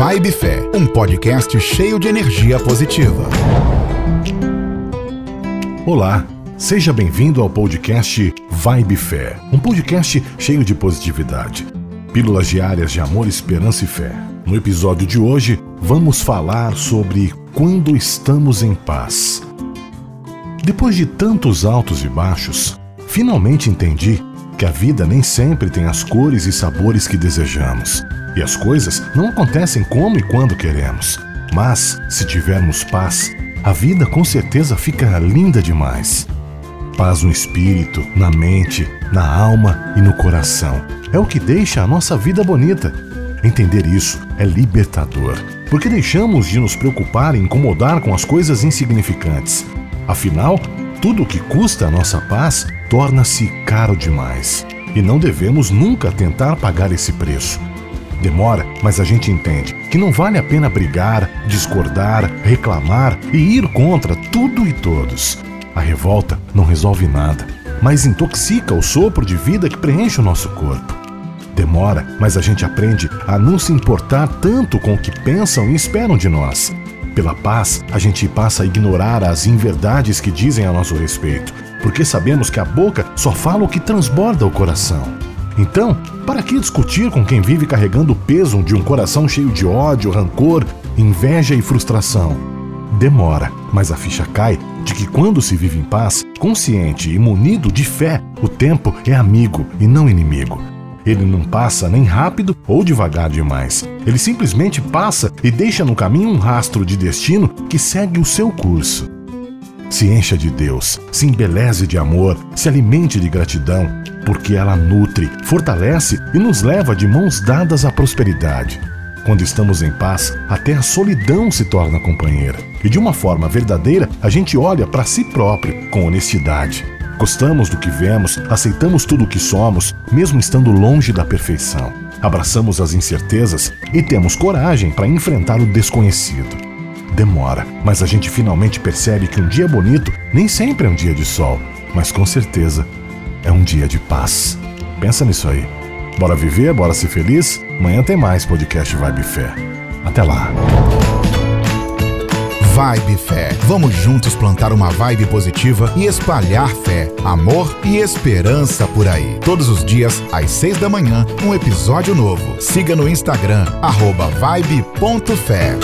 Vibe Fé, um podcast cheio de energia positiva. Olá, seja bem-vindo ao podcast Vibe Fé, um podcast cheio de positividade. Pílulas diárias de amor, esperança e fé. No episódio de hoje, vamos falar sobre quando estamos em paz. Depois de tantos altos e baixos, finalmente entendi que a vida nem sempre tem as cores e sabores que desejamos. E as coisas não acontecem como e quando queremos. Mas, se tivermos paz, a vida com certeza fica linda demais. Paz no espírito, na mente, na alma e no coração. É o que deixa a nossa vida bonita. Entender isso é libertador, porque deixamos de nos preocupar e incomodar com as coisas insignificantes. Afinal, tudo o que custa a nossa paz torna-se caro demais. E não devemos nunca tentar pagar esse preço. Demora, mas a gente entende que não vale a pena brigar, discordar, reclamar e ir contra tudo e todos. A revolta não resolve nada, mas intoxica o sopro de vida que preenche o nosso corpo. Demora, mas a gente aprende a não se importar tanto com o que pensam e esperam de nós. Pela paz, a gente passa a ignorar as inverdades que dizem a nosso respeito, porque sabemos que a boca só fala o que transborda o coração. Então, para que discutir com quem vive carregando o peso de um coração cheio de ódio, rancor, inveja e frustração? Demora, mas a ficha cai de que quando se vive em paz, consciente e munido de fé, o tempo é amigo e não inimigo. Ele não passa nem rápido ou devagar demais. Ele simplesmente passa e deixa no caminho um rastro de destino que segue o seu curso. Se encha de Deus, se embeleze de amor, se alimente de gratidão, porque ela nutre, fortalece e nos leva de mãos dadas à prosperidade. Quando estamos em paz, até a solidão se torna companheira. E de uma forma verdadeira, a gente olha para si próprio com honestidade. Gostamos do que vemos, aceitamos tudo o que somos, mesmo estando longe da perfeição. Abraçamos as incertezas e temos coragem para enfrentar o desconhecido. Demora, mas a gente finalmente percebe que um dia bonito nem sempre é um dia de sol, mas com certeza é um dia de paz. Pensa nisso aí. Bora viver, bora ser feliz? Amanhã tem mais podcast Vibe Fé. Até lá. Vibe Fé. Vamos juntos plantar uma vibe positiva e espalhar fé, amor e esperança por aí. Todos os dias, às seis da manhã, um episódio novo. Siga no Instagram, vibe.fé.